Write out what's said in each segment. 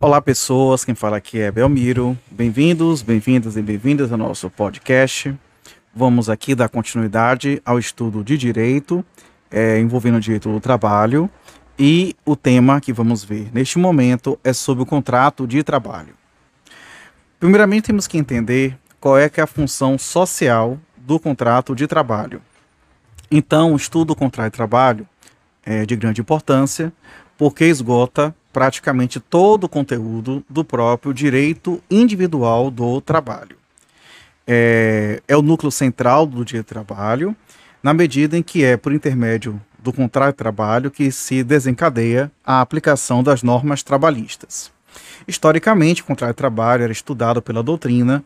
Olá, pessoas. Quem fala aqui é Belmiro. Bem-vindos, bem-vindas e bem-vindas ao nosso podcast. Vamos aqui dar continuidade ao estudo de direito, é, envolvendo o direito do trabalho. E o tema que vamos ver neste momento é sobre o contrato de trabalho. Primeiramente, temos que entender qual é, que é a função social do contrato de trabalho. Então, o estudo do contrato de trabalho é de grande importância, porque esgota praticamente todo o conteúdo do próprio direito individual do trabalho. É, é o núcleo central do direito do trabalho, na medida em que é por intermédio do contrato de trabalho que se desencadeia a aplicação das normas trabalhistas. Historicamente, o contrato de trabalho era estudado pela doutrina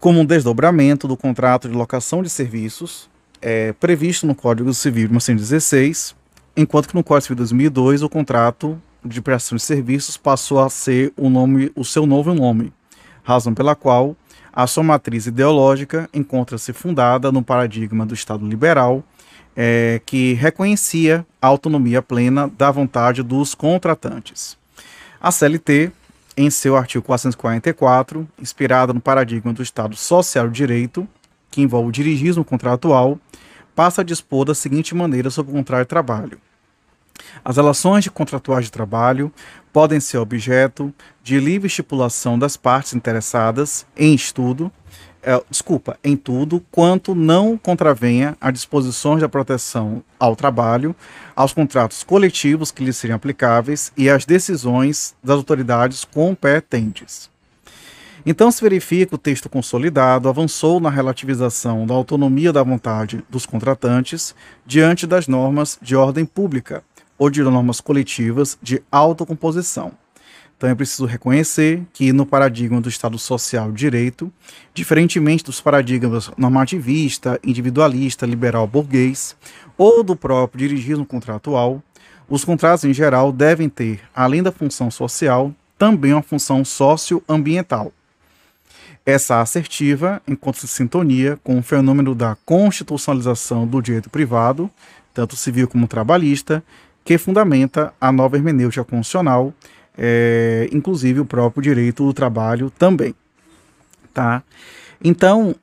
como um desdobramento do contrato de locação de serviços é, previsto no Código Civil de 1916, enquanto que no Código Civil de 2002 o contrato de prestação de serviços passou a ser o, nome, o seu novo nome, razão pela qual a sua matriz ideológica encontra-se fundada no paradigma do Estado liberal, é, que reconhecia a autonomia plena da vontade dos contratantes. A CLT, em seu artigo 444, inspirada no paradigma do Estado Social de Direito, que envolve o dirigismo contratual, passa a dispor da seguinte maneira sobre o contrato de trabalho. As relações de contratuais de trabalho podem ser objeto de livre estipulação das partes interessadas em estudo, é, desculpa, em tudo, quanto não contravenha a disposições da proteção ao trabalho, aos contratos coletivos que lhes seriam aplicáveis e às decisões das autoridades competentes. Então se verifica que o texto consolidado avançou na relativização da autonomia da vontade dos contratantes diante das normas de ordem pública ou de normas coletivas de autocomposição. Então é preciso reconhecer que no paradigma do Estado Social Direito, diferentemente dos paradigmas normativista, individualista, liberal burguês ou do próprio dirigismo contratual, os contratos em geral devem ter, além da função social, também uma função socioambiental. Essa assertiva encontra-se sintonia com o fenômeno da constitucionalização do direito privado, tanto civil como trabalhista, que fundamenta a nova hermenêutica constitucional, é, inclusive o próprio direito do trabalho também. Tá? Então,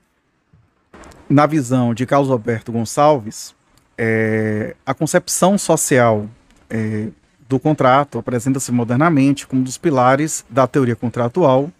na visão de Carlos Alberto Gonçalves, é, a concepção social é, do contrato apresenta-se modernamente como um dos pilares da teoria contratual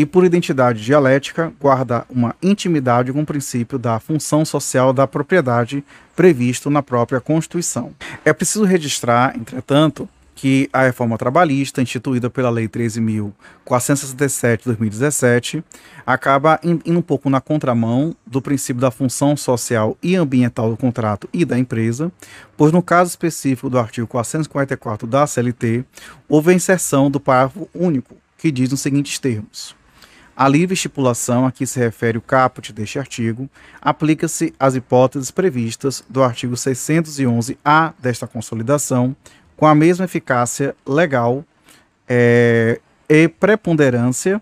e, por identidade dialética, guarda uma intimidade com o princípio da função social da propriedade previsto na própria Constituição. É preciso registrar, entretanto, que a reforma trabalhista, instituída pela Lei 13.467 de 2017, acaba indo um pouco na contramão do princípio da função social e ambiental do contrato e da empresa, pois no caso específico do artigo 444 da CLT, houve a inserção do parágrafo único, que diz nos seguintes termos. A livre estipulação a que se refere o caput deste artigo aplica-se às hipóteses previstas do artigo 611-A desta consolidação, com a mesma eficácia legal é, e preponderância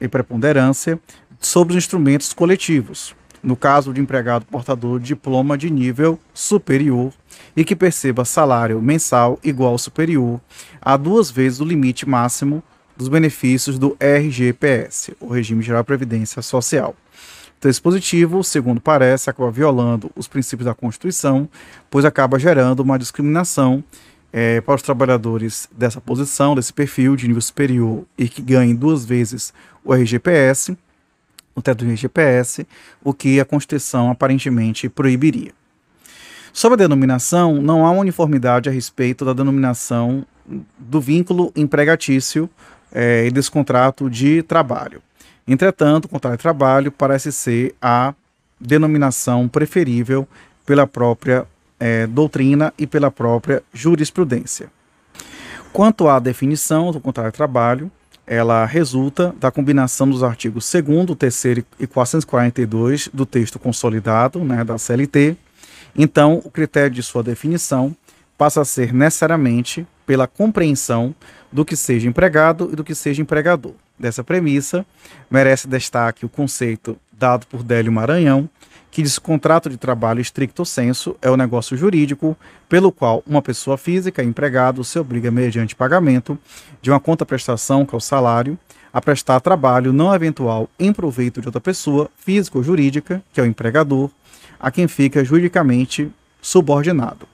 e preponderância sobre os instrumentos coletivos, no caso de empregado portador de diploma de nível superior e que perceba salário mensal igual ou superior a duas vezes o limite máximo dos benefícios do RGPS, o Regime Geral de Previdência Social. Então, esse dispositivo, segundo parece, acaba violando os princípios da Constituição, pois acaba gerando uma discriminação é, para os trabalhadores dessa posição, desse perfil de nível superior e que ganhem duas vezes o RGPS, o teto do RGPS, o que a Constituição aparentemente proibiria. Sobre a denominação, não há uniformidade a respeito da denominação do vínculo empregatício é, desse contrato de trabalho. Entretanto, o contrato de trabalho parece ser a denominação preferível pela própria é, doutrina e pela própria jurisprudência. Quanto à definição do contrato de trabalho, ela resulta da combinação dos artigos 2 3 e 442 do texto consolidado né, da CLT. Então, o critério de sua definição passa a ser necessariamente pela compreensão do que seja empregado e do que seja empregador. Dessa premissa, merece destaque o conceito dado por Délio Maranhão, que diz que contrato de trabalho estricto senso é o negócio jurídico pelo qual uma pessoa física, empregado, se obriga mediante pagamento de uma conta prestação, que é o salário, a prestar trabalho não eventual em proveito de outra pessoa, física ou jurídica, que é o empregador, a quem fica juridicamente subordinado.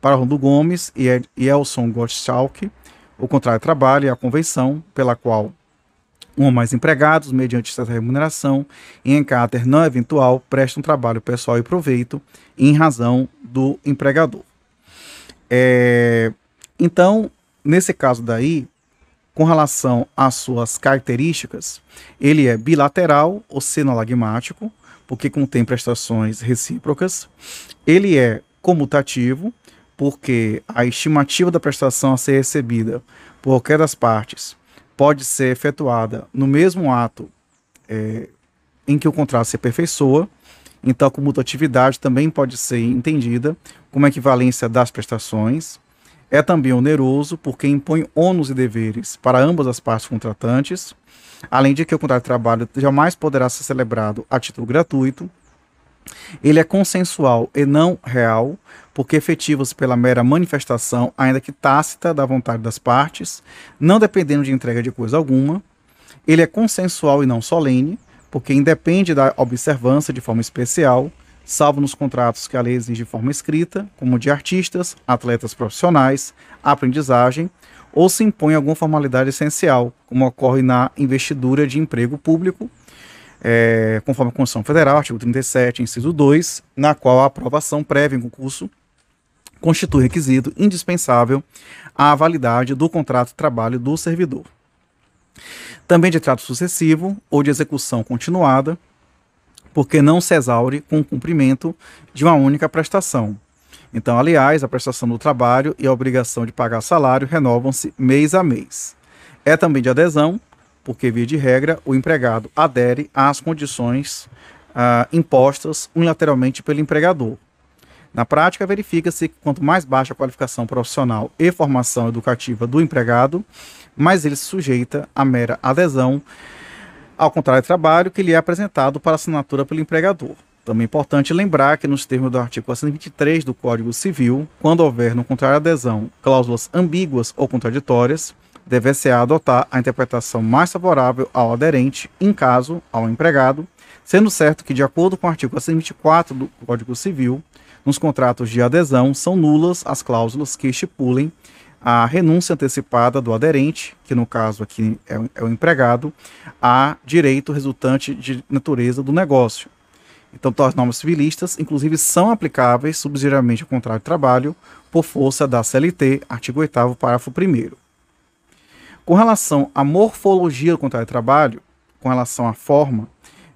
Para Rondo Gomes e Elson Gottschalk, o contrato de trabalho é a convenção pela qual um ou mais empregados, mediante essa remuneração, em caráter não eventual, prestam trabalho pessoal e proveito em razão do empregador. É, então, nesse caso daí, com relação às suas características, ele é bilateral ou senolagmático, porque contém prestações recíprocas. Ele é comutativo, porque a estimativa da prestação a ser recebida por qualquer das partes pode ser efetuada no mesmo ato é, em que o contrato se aperfeiçoa. Então, a comutatividade também pode ser entendida como equivalência das prestações. É também oneroso, porque impõe ônus e deveres para ambas as partes contratantes, além de que o contrato de trabalho jamais poderá ser celebrado a título gratuito. Ele é consensual e não real, porque efetivos pela mera manifestação, ainda que tácita, da vontade das partes, não dependendo de entrega de coisa alguma. Ele é consensual e não solene, porque independe da observância de forma especial, salvo nos contratos que a lei exige de forma escrita, como de artistas, atletas profissionais, aprendizagem, ou se impõe alguma formalidade essencial, como ocorre na investidura de emprego público, é, conforme a Constituição Federal, artigo 37, inciso 2, na qual a aprovação prévia em concurso constitui requisito indispensável à validade do contrato de trabalho do servidor. Também de trato sucessivo ou de execução continuada, porque não se exaure com o cumprimento de uma única prestação. Então, aliás, a prestação do trabalho e a obrigação de pagar salário renovam-se mês a mês. É também de adesão, porque, via de regra, o empregado adere às condições ah, impostas unilateralmente pelo empregador, na prática, verifica-se que quanto mais baixa a qualificação profissional e formação educativa do empregado, mais ele se sujeita à mera adesão ao contrato de trabalho que lhe é apresentado para assinatura pelo empregador. Também é importante lembrar que, nos termos do artigo 423 do Código Civil, quando houver no contrato de adesão cláusulas ambíguas ou contraditórias, deve-se adotar a interpretação mais favorável ao aderente, em caso ao empregado, sendo certo que, de acordo com o artigo 424 do Código Civil, nos contratos de adesão, são nulas as cláusulas que estipulem a renúncia antecipada do aderente, que no caso aqui é, é o empregado, a direito resultante de natureza do negócio. Então, as normas civilistas, inclusive, são aplicáveis subsidiariamente ao contrato de trabalho por força da CLT, artigo 8 parágrafo 1 Com relação à morfologia do contrato de trabalho, com relação à forma,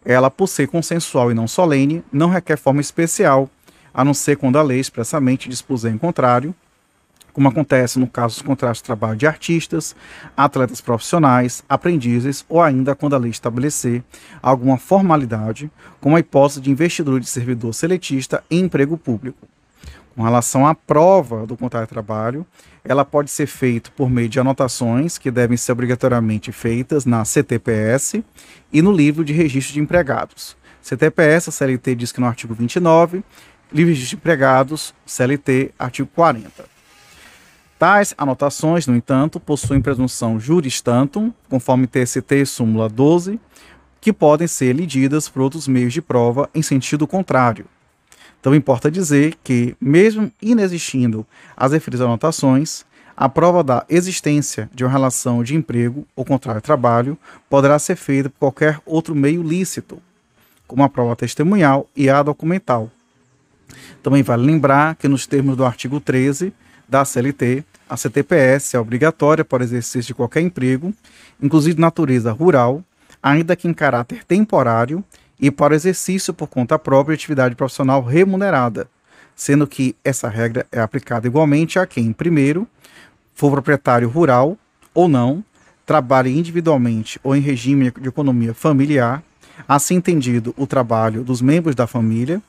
ela, por ser consensual e não solene, não requer forma especial a não ser quando a lei expressamente dispuser em contrário, como acontece no caso dos contratos de trabalho de artistas, atletas profissionais, aprendizes ou ainda quando a lei estabelecer alguma formalidade, como a hipótese de investidura de servidor seletista em emprego público. Com relação à prova do contrato de trabalho, ela pode ser feita por meio de anotações que devem ser obrigatoriamente feitas na CTPS e no livro de registro de empregados. CTPS, a CLT diz que no artigo 29, livres de empregados, CLT, artigo 40. Tais anotações, no entanto, possuem presunção juris tantum, conforme TST súmula 12, que podem ser lididas por outros meios de prova em sentido contrário. Então, importa dizer que, mesmo inexistindo as referidas anotações, a prova da existência de uma relação de emprego ou contrário de trabalho poderá ser feita por qualquer outro meio lícito, como a prova testemunhal e a documental, também vale lembrar que, nos termos do artigo 13 da CLT, a CTPS é obrigatória para o exercício de qualquer emprego, inclusive natureza rural, ainda que em caráter temporário, e para o exercício por conta própria de atividade profissional remunerada, sendo que essa regra é aplicada igualmente a quem, primeiro, for proprietário rural ou não, trabalhe individualmente ou em regime de economia familiar, assim entendido o trabalho dos membros da família,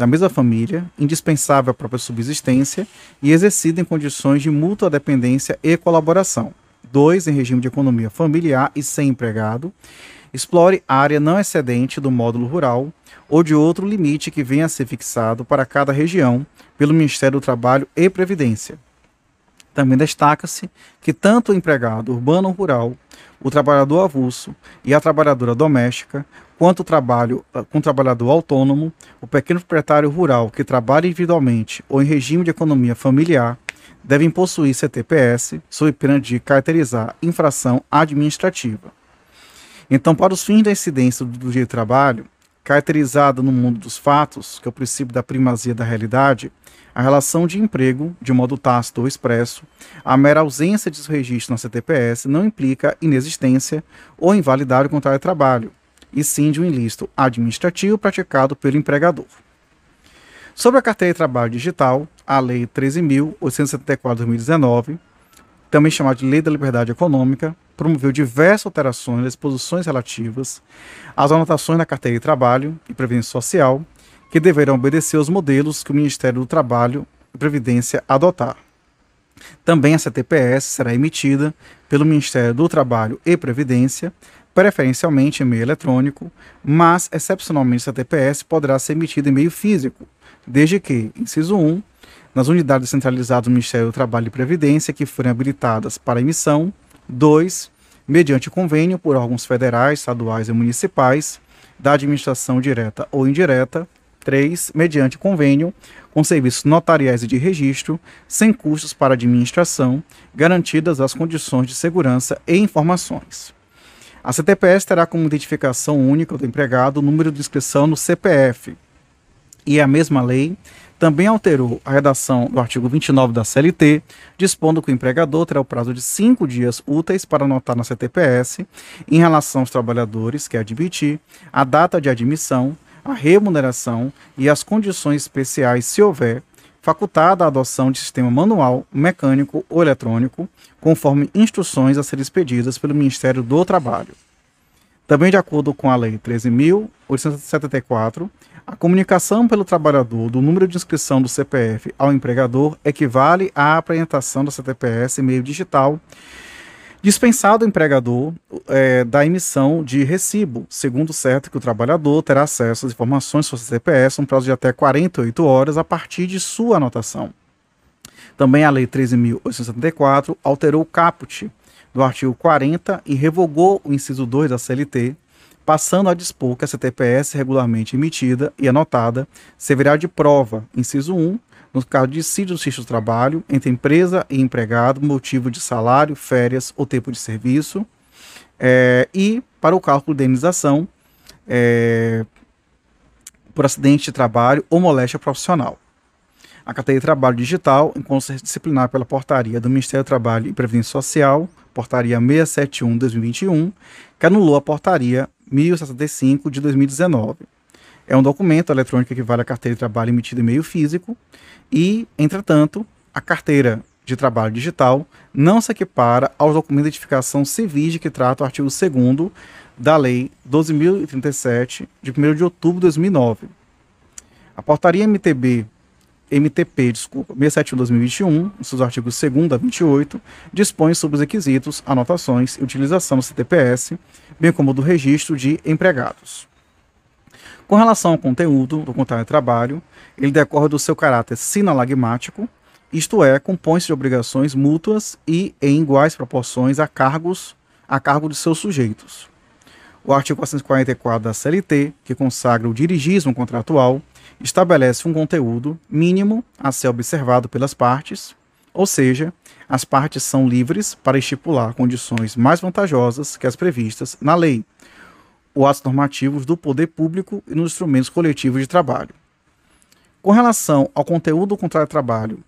da mesma família, indispensável à própria subsistência e exercida em condições de mútua dependência e colaboração. Dois, em regime de economia familiar e sem empregado. explore área não excedente do módulo rural ou de outro limite que venha a ser fixado para cada região pelo Ministério do Trabalho e Previdência. Também destaca-se que tanto o empregado urbano ou rural, o trabalhador avulso e a trabalhadora doméstica, quanto o trabalho com o trabalhador autônomo, o pequeno proprietário rural que trabalha individualmente ou em regime de economia familiar, devem possuir CTPS sob pena de caracterizar infração administrativa. Então, para os fins da incidência do direito do trabalho, caracterizada no mundo dos fatos, que é o princípio da primazia da realidade, a relação de emprego, de modo tácito ou expresso, a mera ausência de registro na CTPS não implica inexistência ou invalidade do contrato de trabalho, e sim de um ilícito administrativo praticado pelo empregador. Sobre a carteira de trabalho digital, a Lei 13.874 de 2019, também chamada de Lei da Liberdade Econômica, promoveu diversas alterações das disposições relativas às anotações na carteira de trabalho e previdência social, que deverão obedecer aos modelos que o Ministério do Trabalho e Previdência adotar. Também a CTPS será emitida pelo Ministério do Trabalho e Previdência, preferencialmente em meio eletrônico, mas, excepcionalmente, a CTPS poderá ser emitida em meio físico, desde que, inciso 1, nas unidades centralizadas do Ministério do Trabalho e Previdência que forem habilitadas para emissão, 2, mediante convênio por órgãos federais, estaduais e municipais, da administração direta ou indireta, 3, mediante convênio com serviços notariais e de registro, sem custos para administração, garantidas as condições de segurança e informações. A CTPS terá como identificação única do empregado o número de inscrição no CPF, e a mesma lei também alterou a redação do artigo 29 da CLT, dispondo que o empregador terá o prazo de cinco dias úteis para anotar na CTPS, em relação aos trabalhadores que admitir, a data de admissão, a remuneração e as condições especiais, se houver, facultada a adoção de sistema manual, mecânico ou eletrônico, conforme instruções a serem expedidas pelo Ministério do Trabalho. Também de acordo com a Lei 13.874, a comunicação pelo trabalhador do número de inscrição do CPF ao empregador equivale à apresentação do CTPS em meio digital, dispensado o empregador é, da emissão de recibo, segundo certo que o trabalhador terá acesso às informações sobre o CTPS um prazo de até 48 horas a partir de sua anotação. Também a Lei 13.874 alterou o caput do artigo 40 e revogou o inciso 2 da CLT, passando a dispor que a CTPS regularmente emitida e anotada servirá de prova, inciso 1, no caso de dissídio do do trabalho entre empresa e empregado, motivo de salário, férias ou tempo de serviço, é, e para o cálculo de indenização é, por acidente de trabalho ou moléstia profissional. A de trabalho digital encontra ser disciplinar pela portaria do Ministério do Trabalho e Previdência Social, portaria 671-2021, que anulou a portaria 1065 de 2019. É um documento eletrônico que equivale à carteira de trabalho emitida em meio físico e, entretanto, a carteira de trabalho digital não se equipara aos documentos de identificação civis de que trata o artigo 2 da Lei 12.037, de 1 de outubro de 2009. A portaria MTB MTP, desculpa, 671-2021, em seus artigos 2 a 28, dispõe sobre os requisitos, anotações e utilização do CTPS, bem como do registro de empregados. Com relação ao conteúdo do contrato de trabalho, ele decorre do seu caráter sinalagmático, isto é, compõe-se de obrigações mútuas e em iguais proporções a cargos a cargo de seus sujeitos. O artigo 444 da CLT, que consagra o dirigismo contratual, estabelece um conteúdo mínimo a ser observado pelas partes, ou seja, as partes são livres para estipular condições mais vantajosas que as previstas na lei, ou atos normativos do poder público e nos instrumentos coletivos de trabalho. Com relação ao conteúdo do contrato de trabalho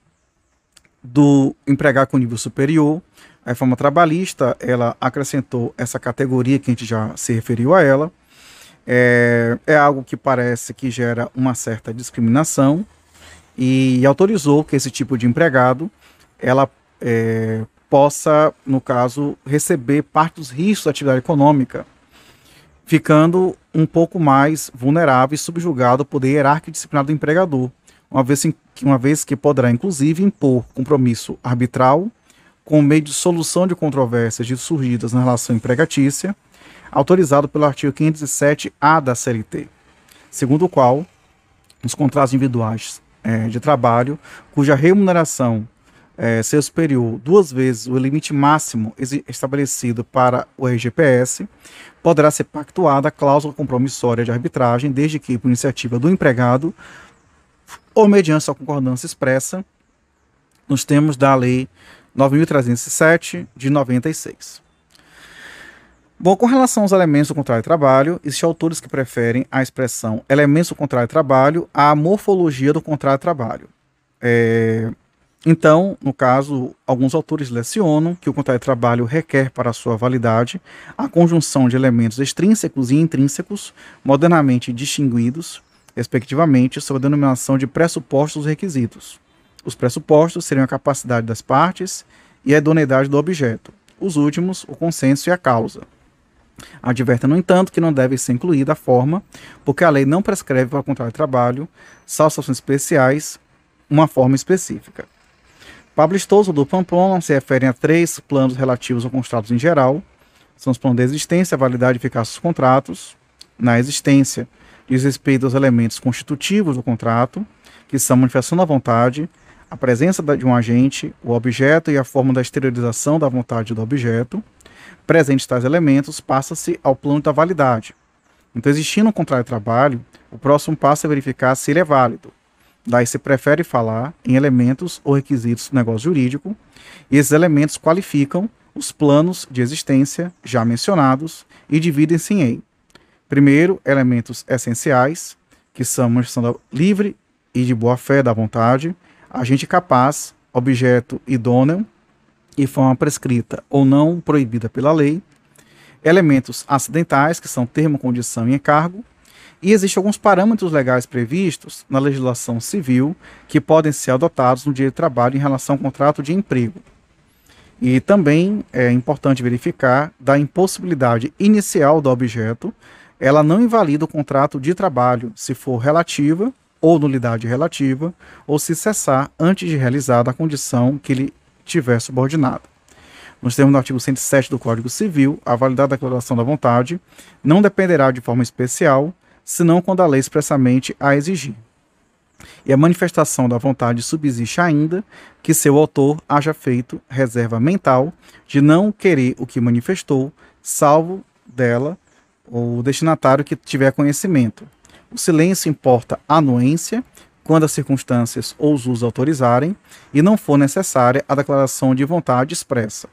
do empregado com nível superior, a reforma trabalhista ela acrescentou essa categoria que a gente já se referiu a ela, é, é algo que parece que gera uma certa discriminação e autorizou que esse tipo de empregado ela é, possa, no caso, receber parte dos riscos da atividade econômica, ficando um pouco mais vulnerável e subjugado ao poder hierárquico disciplinar do empregador, uma vez, que, uma vez que poderá, inclusive, impor compromisso arbitral com meio de solução de controvérsias de surgidas na relação empregatícia, autorizado pelo artigo 507-A da CLT, segundo o qual os contratos individuais é, de trabalho, cuja remuneração é, superior duas vezes o limite máximo estabelecido para o RGPS, poderá ser pactuada a cláusula compromissória de arbitragem, desde que, por iniciativa do empregado ou mediante sua concordância expressa, nos termos da Lei 9.307 de 96. Bom, com relação aos elementos do contrato de trabalho, existem autores que preferem a expressão elementos do contrato de trabalho à morfologia do contrato de trabalho. É, então, no caso, alguns autores lecionam que o contrato de trabalho requer para sua validade a conjunção de elementos extrínsecos e intrínsecos, modernamente distinguidos, respectivamente, sob a denominação de pressupostos requisitos. Os pressupostos seriam a capacidade das partes e a idoneidade do objeto. Os últimos, o consenso e a causa. Adverte, no entanto, que não deve ser incluída a forma, porque a lei não prescreve para o contrato de trabalho, salvo situações especiais, uma forma específica. Pablo Estouso, do Pamplona, se refere a três planos relativos aos contratos em geral. São os planos de existência, validade e eficácia dos contratos. Na existência, diz respeito aos elementos constitutivos do contrato, que são a manifestação da vontade, a presença de um agente, o objeto e a forma da exteriorização da vontade do objeto. Presentes tais elementos, passa-se ao plano da validade. Então, existindo um contrato de trabalho, o próximo passo é verificar se ele é válido. Daí se prefere falar em elementos ou requisitos do negócio jurídico, e esses elementos qualificam os planos de existência já mencionados e dividem-se em, primeiro, elementos essenciais, que são manifestação livre e de boa fé da vontade, agente capaz, objeto idôneo e forma prescrita ou não proibida pela lei, elementos acidentais, que são termo, condição e encargo, e existem alguns parâmetros legais previstos na legislação civil que podem ser adotados no direito de trabalho em relação ao contrato de emprego. E também é importante verificar da impossibilidade inicial do objeto, ela não invalida o contrato de trabalho se for relativa ou nulidade relativa, ou se cessar antes de realizar a condição que ele tiver subordinado. Nos termos do artigo 107 do Código Civil, a validade da declaração da vontade não dependerá de forma especial senão quando a lei expressamente a exigir. E a manifestação da vontade subsiste ainda que seu autor haja feito reserva mental de não querer o que manifestou, salvo dela o destinatário que tiver conhecimento. O silêncio importa anuência quando as circunstâncias ou os usos autorizarem e não for necessária a declaração de vontade expressa.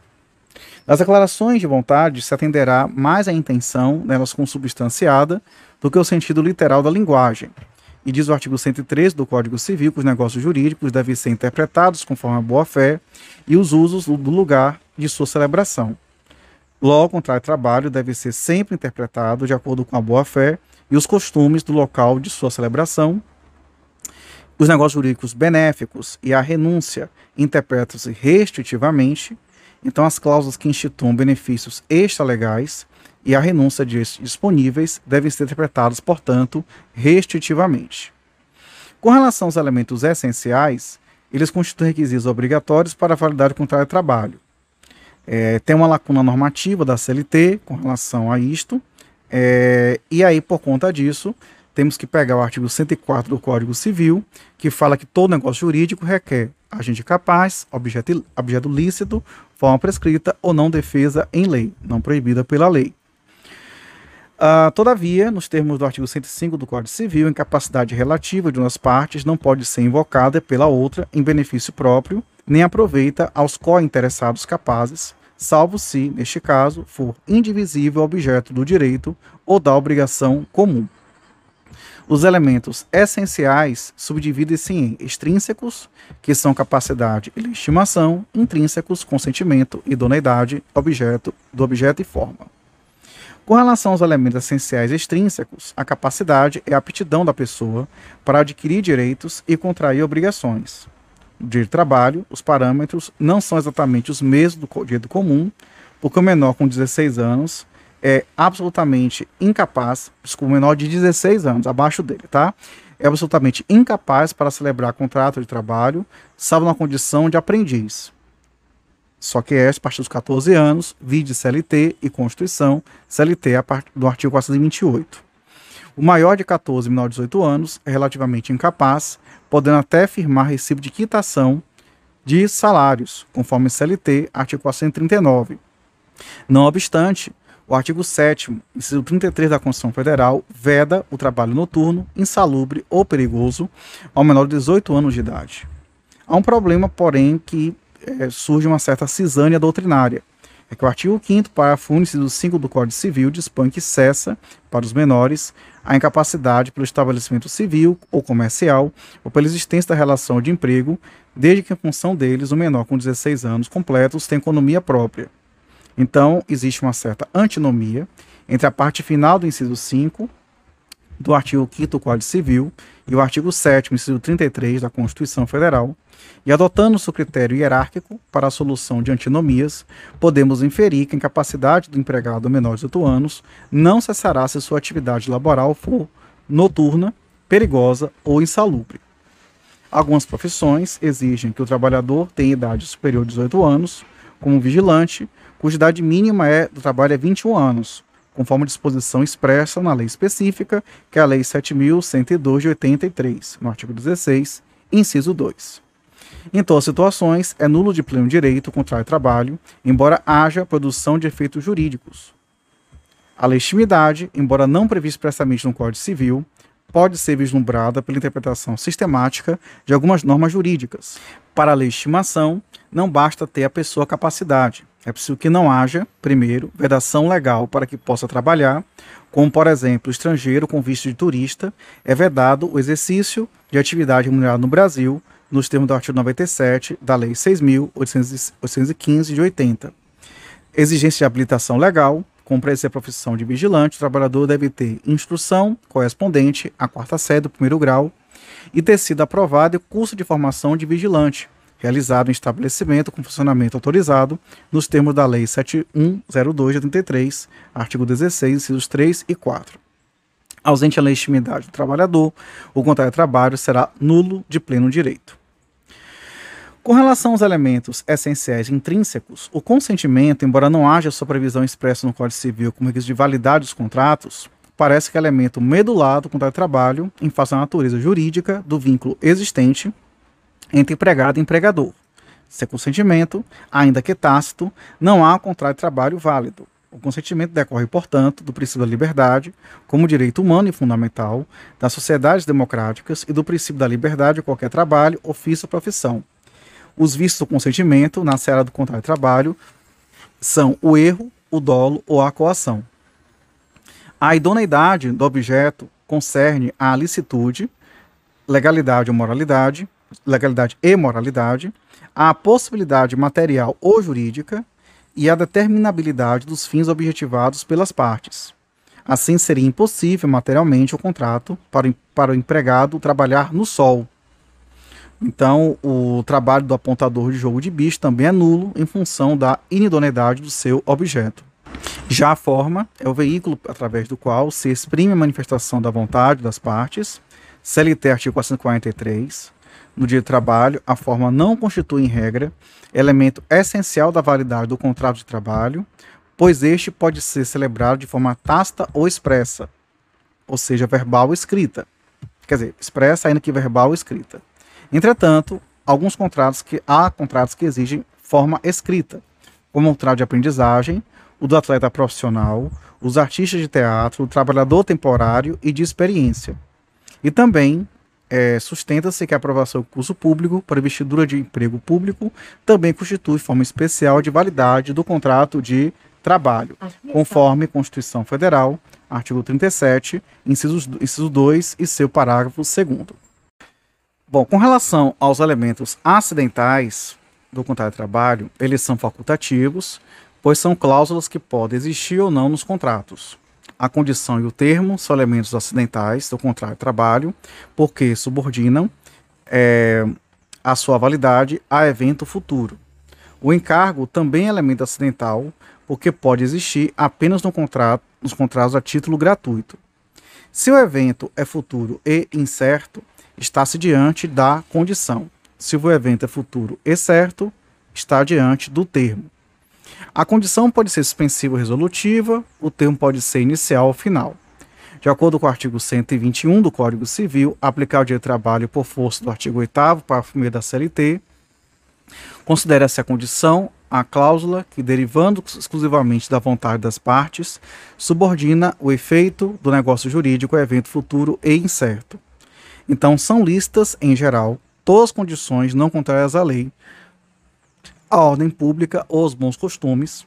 Das declarações de vontade se atenderá mais à intenção nelas consubstanciada do que o sentido literal da linguagem. E diz o artigo 103 do Código Civil que os negócios jurídicos devem ser interpretados conforme a boa-fé e os usos do lugar de sua celebração. Logo, o contrato de trabalho deve ser sempre interpretado de acordo com a boa-fé e os costumes do local de sua celebração. Os negócios jurídicos benéficos e a renúncia interpretam-se restritivamente. Então, as cláusulas que instituam benefícios extralegais e a renúncia de disponíveis devem ser interpretados, portanto, restritivamente. Com relação aos elementos essenciais, eles constituem requisitos obrigatórios para a validade do contrato de trabalho. É, tem uma lacuna normativa da CLT com relação a isto, é, e aí, por conta disso, temos que pegar o artigo 104 do Código Civil, que fala que todo negócio jurídico requer agente capaz, objeto, objeto lícito, forma prescrita ou não defesa em lei, não proibida pela lei. Uh, todavia, nos termos do artigo 105 do Código Civil, a incapacidade relativa de umas partes não pode ser invocada pela outra em benefício próprio, nem aproveita aos co-interessados capazes, salvo se, neste caso, for indivisível objeto do direito ou da obrigação comum. Os elementos essenciais subdividem-se em extrínsecos, que são capacidade e legitimação, intrínsecos, consentimento, idoneidade, objeto, do objeto e forma. Com relação aos elementos essenciais extrínsecos, a capacidade é a aptidão da pessoa para adquirir direitos e contrair obrigações. No direito de trabalho, os parâmetros não são exatamente os mesmos do direito comum, porque o menor com 16 anos é absolutamente incapaz, desculpa, menor de 16 anos, abaixo dele, tá? É absolutamente incapaz para celebrar contrato de trabalho, salvo na condição de aprendiz. só que é a partir dos 14 anos, vide CLT e Constituição, CLT a partir do artigo 428. O maior de 14 e menor de 18 anos é relativamente incapaz, podendo até firmar recibo de quitação de salários, conforme CLT, artigo 439. Não obstante, o artigo 7 inciso 33 da Constituição Federal, veda o trabalho noturno, insalubre ou perigoso ao menor de 18 anos de idade. Há um problema, porém, que é, surge uma certa cisânia doutrinária. É que o artigo 5 parágrafo inciso 5 do Código Civil dispõe que cessa, para os menores, a incapacidade pelo estabelecimento civil ou comercial ou pela existência da relação de emprego, desde que em função deles o menor com 16 anos completos tem economia própria. Então, existe uma certa antinomia entre a parte final do inciso 5 do artigo 5 do Código Civil e o artigo 7 inciso 33 da Constituição Federal, e adotando o critério hierárquico para a solução de antinomias, podemos inferir que a incapacidade do empregado menor de 18 anos não cessará se sua atividade laboral for noturna, perigosa ou insalubre. Algumas profissões exigem que o trabalhador tenha idade superior a 18 anos, como vigilante, cuja idade mínima é, do trabalho é 21 anos, conforme disposição expressa na lei específica, que é a Lei 7.102 de 83, no artigo 16, inciso 2. Em todas as situações, é nulo de pleno direito contrário ao trabalho, embora haja produção de efeitos jurídicos. A legitimidade, embora não prevista expressamente no Código Civil, pode ser vislumbrada pela interpretação sistemática de algumas normas jurídicas. Para a legitimação, não basta ter a pessoa capacidade. É preciso que não haja, primeiro, vedação legal para que possa trabalhar, como, por exemplo, estrangeiro com visto de turista é vedado o exercício de atividade remunerada no Brasil, nos termos do artigo 97 da Lei 6.815 de 80. Exigência de habilitação legal, como para exercer a profissão de vigilante, o trabalhador deve ter instrução correspondente à quarta série do primeiro grau e ter sido aprovado curso de formação de vigilante, realizado em estabelecimento com funcionamento autorizado nos termos da Lei 7102 de 83, artigo 16, incisos 3 e 4. Ausente a legitimidade do trabalhador, o contrato de trabalho será nulo de pleno direito. Com relação aos elementos essenciais intrínsecos, o consentimento, embora não haja sua previsão expressa no Código Civil como requisito de validade dos contratos, parece que é elemento medular do contrato de trabalho em face da natureza jurídica do vínculo existente entre empregado e empregador. Sem consentimento, ainda que tácito, não há contrato de trabalho válido. O consentimento decorre, portanto, do princípio da liberdade, como direito humano e fundamental, das sociedades democráticas e do princípio da liberdade de qualquer trabalho, ofício ou profissão, os vistos do consentimento na seara do contrato de trabalho são o erro, o dolo ou a coação. A idoneidade do objeto concerne a licitude, legalidade ou moralidade, legalidade e moralidade, a possibilidade material ou jurídica e a determinabilidade dos fins objetivados pelas partes. Assim, seria impossível materialmente o contrato para, para o empregado trabalhar no sol, então, o trabalho do apontador de jogo de bicho também é nulo em função da inidoneidade do seu objeto. Já a forma é o veículo através do qual se exprime a manifestação da vontade das partes. CLT artigo 443. No dia de trabalho, a forma não constitui, em regra, elemento essencial da validade do contrato de trabalho, pois este pode ser celebrado de forma tácita ou expressa, ou seja, verbal ou escrita. Quer dizer, expressa ainda que verbal ou escrita. Entretanto, alguns contratos que há contratos que exigem forma escrita, como o contrato de aprendizagem, o do atleta profissional, os artistas de teatro, o trabalhador temporário e de experiência. E também é, sustenta-se que a aprovação do curso público para investidura de emprego público também constitui forma especial de validade do contrato de trabalho, conforme Constituição Federal, artigo 37, inciso, inciso 2 e seu parágrafo 2 Bom, com relação aos elementos acidentais do contrato de trabalho, eles são facultativos, pois são cláusulas que podem existir ou não nos contratos. A condição e o termo são elementos acidentais do contrato de trabalho, porque subordinam é, a sua validade a evento futuro. O encargo também é elemento acidental, porque pode existir apenas no contrato, nos contratos a título gratuito. Se o evento é futuro e incerto, está-se diante da condição. Se o evento é futuro e certo, está diante do termo. A condição pode ser suspensiva ou resolutiva, o termo pode ser inicial ou final. De acordo com o artigo 121 do Código Civil, aplicar o direito de trabalho por força do artigo 8 parágrafo 1 da CLT, considera-se a condição a cláusula que, derivando exclusivamente da vontade das partes, subordina o efeito do negócio jurídico a evento futuro e incerto. Então, são listas, em geral, todas as condições não contrárias à lei, à ordem pública ou aos bons costumes,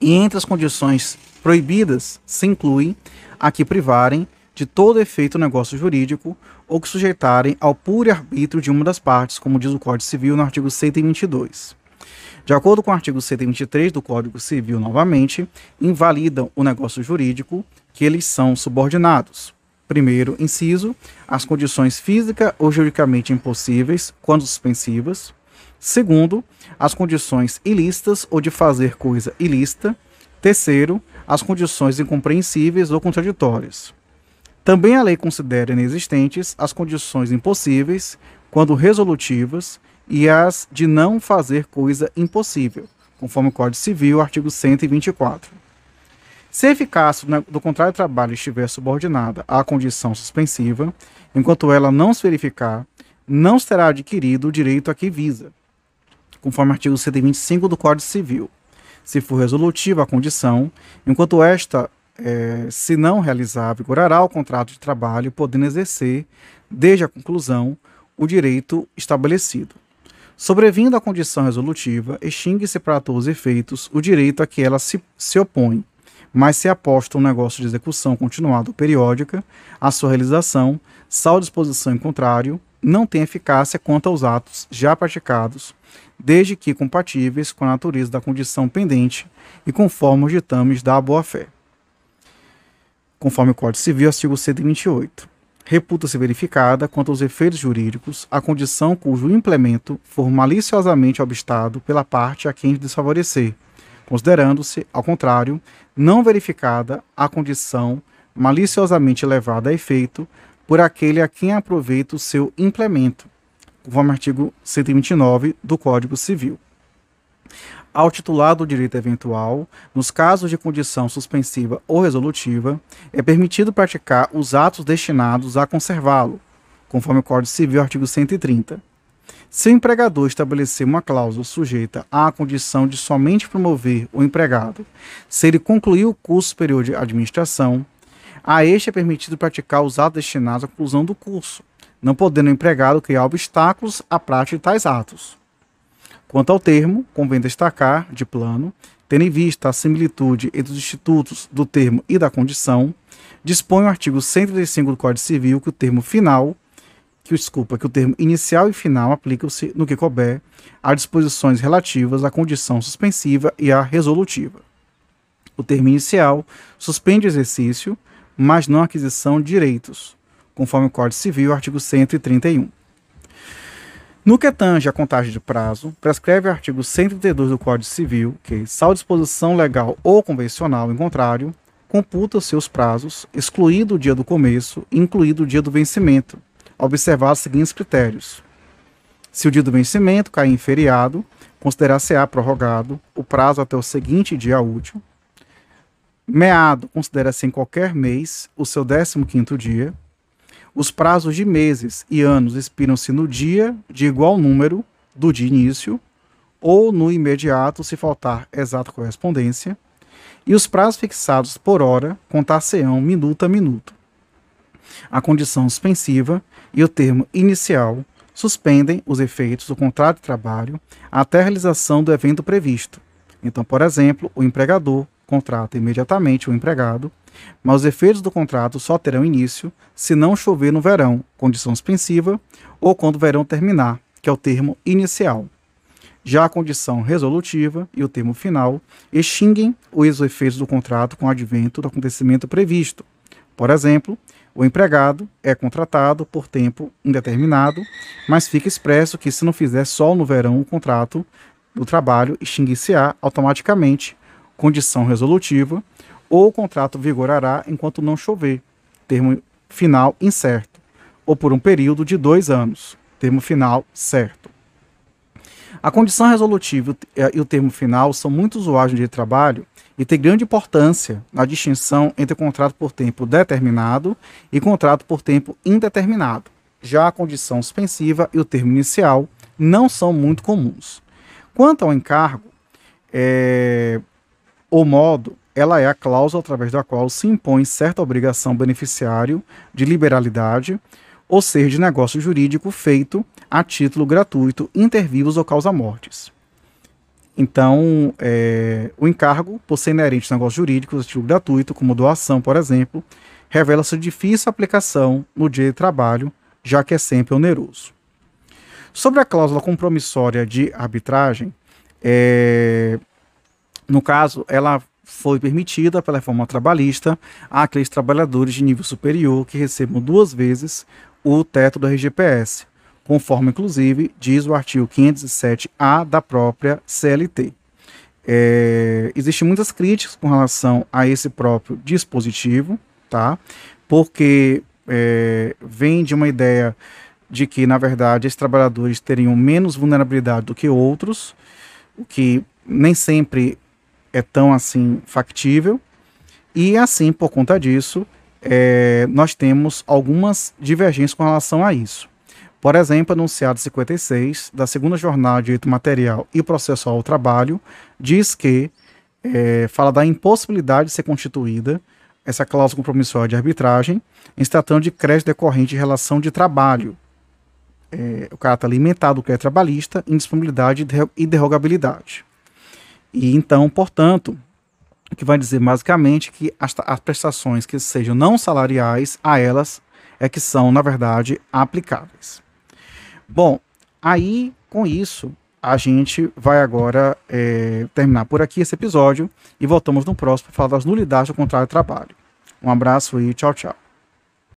e entre as condições proibidas se incluem a que privarem de todo efeito negócio jurídico ou que sujeitarem ao puro arbítrio de uma das partes, como diz o Código Civil no artigo 122. De acordo com o artigo 123 do Código Civil, novamente, invalidam o negócio jurídico que eles são subordinados. Primeiro, inciso, as condições física ou juridicamente impossíveis, quando suspensivas. Segundo, as condições ilícitas ou de fazer coisa ilícita. Terceiro, as condições incompreensíveis ou contraditórias. Também a lei considera inexistentes as condições impossíveis, quando resolutivas, e as de não fazer coisa impossível, conforme o Código Civil, artigo 124. Se a eficácia do contrato de trabalho estiver subordinada à condição suspensiva, enquanto ela não se verificar, não será adquirido o direito a que visa, conforme o artigo 125 do Código Civil se for resolutiva a condição, enquanto esta, é, se não realizar, vigorará o contrato de trabalho, podendo exercer, desde a conclusão, o direito estabelecido. Sobrevindo a condição resolutiva, extingue-se para todos os efeitos o direito a que ela se, se opõe, mas se aposta um negócio de execução continuada ou periódica, a sua realização, salvo disposição em contrário, não tem eficácia quanto aos atos já praticados, desde que compatíveis com a natureza da condição pendente e conforme os ditames da boa-fé. Conforme o Código Civil, artigo 128. Reputa-se verificada, quanto aos efeitos jurídicos, a condição cujo implemento for maliciosamente obstado pela parte a quem desfavorecer, considerando-se, ao contrário, não verificada a condição maliciosamente levada a efeito por aquele a quem aproveita o seu implemento, conforme artigo 129 do Código Civil. Ao titular do direito eventual, nos casos de condição suspensiva ou resolutiva, é permitido praticar os atos destinados a conservá-lo, conforme o Código Civil, artigo 130. Se o empregador estabelecer uma cláusula sujeita à condição de somente promover o empregado, se ele concluir o curso superior de administração, a este é permitido praticar os atos destinados à conclusão do curso, não podendo o empregado criar obstáculos à prática de tais atos. Quanto ao termo, convém destacar, de plano, tendo em vista a similitude entre os institutos do termo e da condição, dispõe o artigo 135 do Código Civil que o termo final, que desculpa, que o termo inicial e final aplicam-se no que couber a disposições relativas à condição suspensiva e à resolutiva. O termo inicial suspende o exercício, mas não a aquisição de direitos, conforme o Código Civil, artigo 131. No que tange a contagem de prazo, prescreve o artigo 132 do Código Civil que, salvo disposição legal ou convencional em contrário, computa os seus prazos, excluído o dia do começo e incluído o dia do vencimento, observar os seguintes critérios. Se o dia do vencimento cair em feriado, considerar-se-á prorrogado o prazo até o seguinte dia útil. Meado, considera-se em qualquer mês o seu 15º dia. Os prazos de meses e anos expiram-se no dia de igual número do de início ou no imediato, se faltar exata correspondência, e os prazos fixados por hora contar-se-ão minuto a minuto. A condição suspensiva e o termo inicial suspendem os efeitos do contrato de trabalho até a realização do evento previsto. Então, por exemplo, o empregador contrata imediatamente o empregado, mas os efeitos do contrato só terão início se não chover no verão, condição suspensiva, ou quando o verão terminar, que é o termo inicial. Já a condição resolutiva e o termo final extinguem os efeitos do contrato com o advento do acontecimento previsto. Por exemplo, o empregado é contratado por tempo indeterminado, mas fica expresso que se não fizer sol no verão, o contrato do trabalho extinguir-se-á automaticamente condição resolutiva, ou o contrato vigorará enquanto não chover, termo final incerto, ou por um período de dois anos, termo final certo. A condição resolutiva e o termo final são muito usuais no direito de trabalho e tem grande importância na distinção entre contrato por tempo determinado e contrato por tempo indeterminado. Já a condição suspensiva e o termo inicial não são muito comuns. Quanto ao encargo, é, o modo ela é a cláusula através da qual se impõe certa obrigação beneficiário de liberalidade, ou seja, de negócio jurídico feito a título gratuito, inter vivos ou causa-mortes. Então, é, o encargo, por ser inerente a negócios jurídicos a título gratuito, como doação, por exemplo, revela-se difícil aplicação no direito de trabalho, já que é sempre oneroso. Sobre a cláusula compromissória de arbitragem, é, no caso, ela foi permitida pela reforma trabalhista àqueles trabalhadores de nível superior que recebam duas vezes o teto do RGPS, conforme inclusive diz o artigo 507A da própria CLT. É, Existem muitas críticas com relação a esse próprio dispositivo, tá? Porque é, vem de uma ideia de que, na verdade, esses trabalhadores teriam menos vulnerabilidade do que outros, o que nem sempre é tão assim factível. E assim, por conta disso, é, nós temos algumas divergências com relação a isso. Por exemplo, anunciado 56 da segunda jornada de direito material e processual ao trabalho diz que é, fala da impossibilidade de ser constituída essa cláusula compromissória de arbitragem em se tratando de crédito decorrente de relação de trabalho. É, o caráter alimentado do crédito trabalhista, indisponibilidade e derrogabilidade. E então, portanto, o que vai dizer basicamente que as, as prestações que sejam não salariais a elas é que são, na verdade, aplicáveis. Bom, aí com isso a gente vai agora é, terminar por aqui esse episódio e voltamos no próximo para falar das nulidades do contrato de trabalho. Um abraço e tchau, tchau.